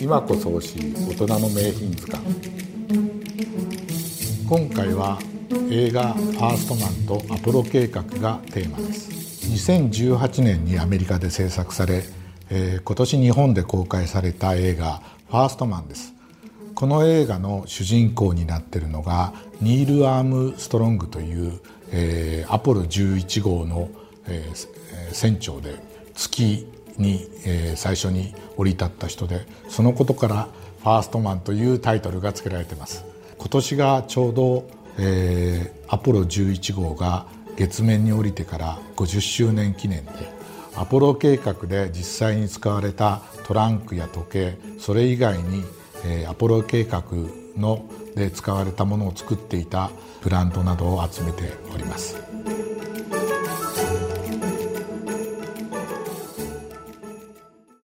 今こそ欲しい大人の名品図鑑。今回は映画「ファーストマン」と「アポロ計画」がテーマです。2018年にアメリカで制作され、えー、今年日本で公開された映画「ファーストマン」です。この映画の主人公になっているのがニール・アームストロングという、えー、アポロ11号の、えー、船長で月に、えー、最初に降り立った人でそのことから「ファーストマン」というタイトルが付けられています今年がちょうど、えー、アポロ11号が月面に降りてから50周年記念でアポロ計画で実際に使われたトランクや時計それ以外に、えー、アポロ計画ので使われたものを作っていたプラントなどを集めております。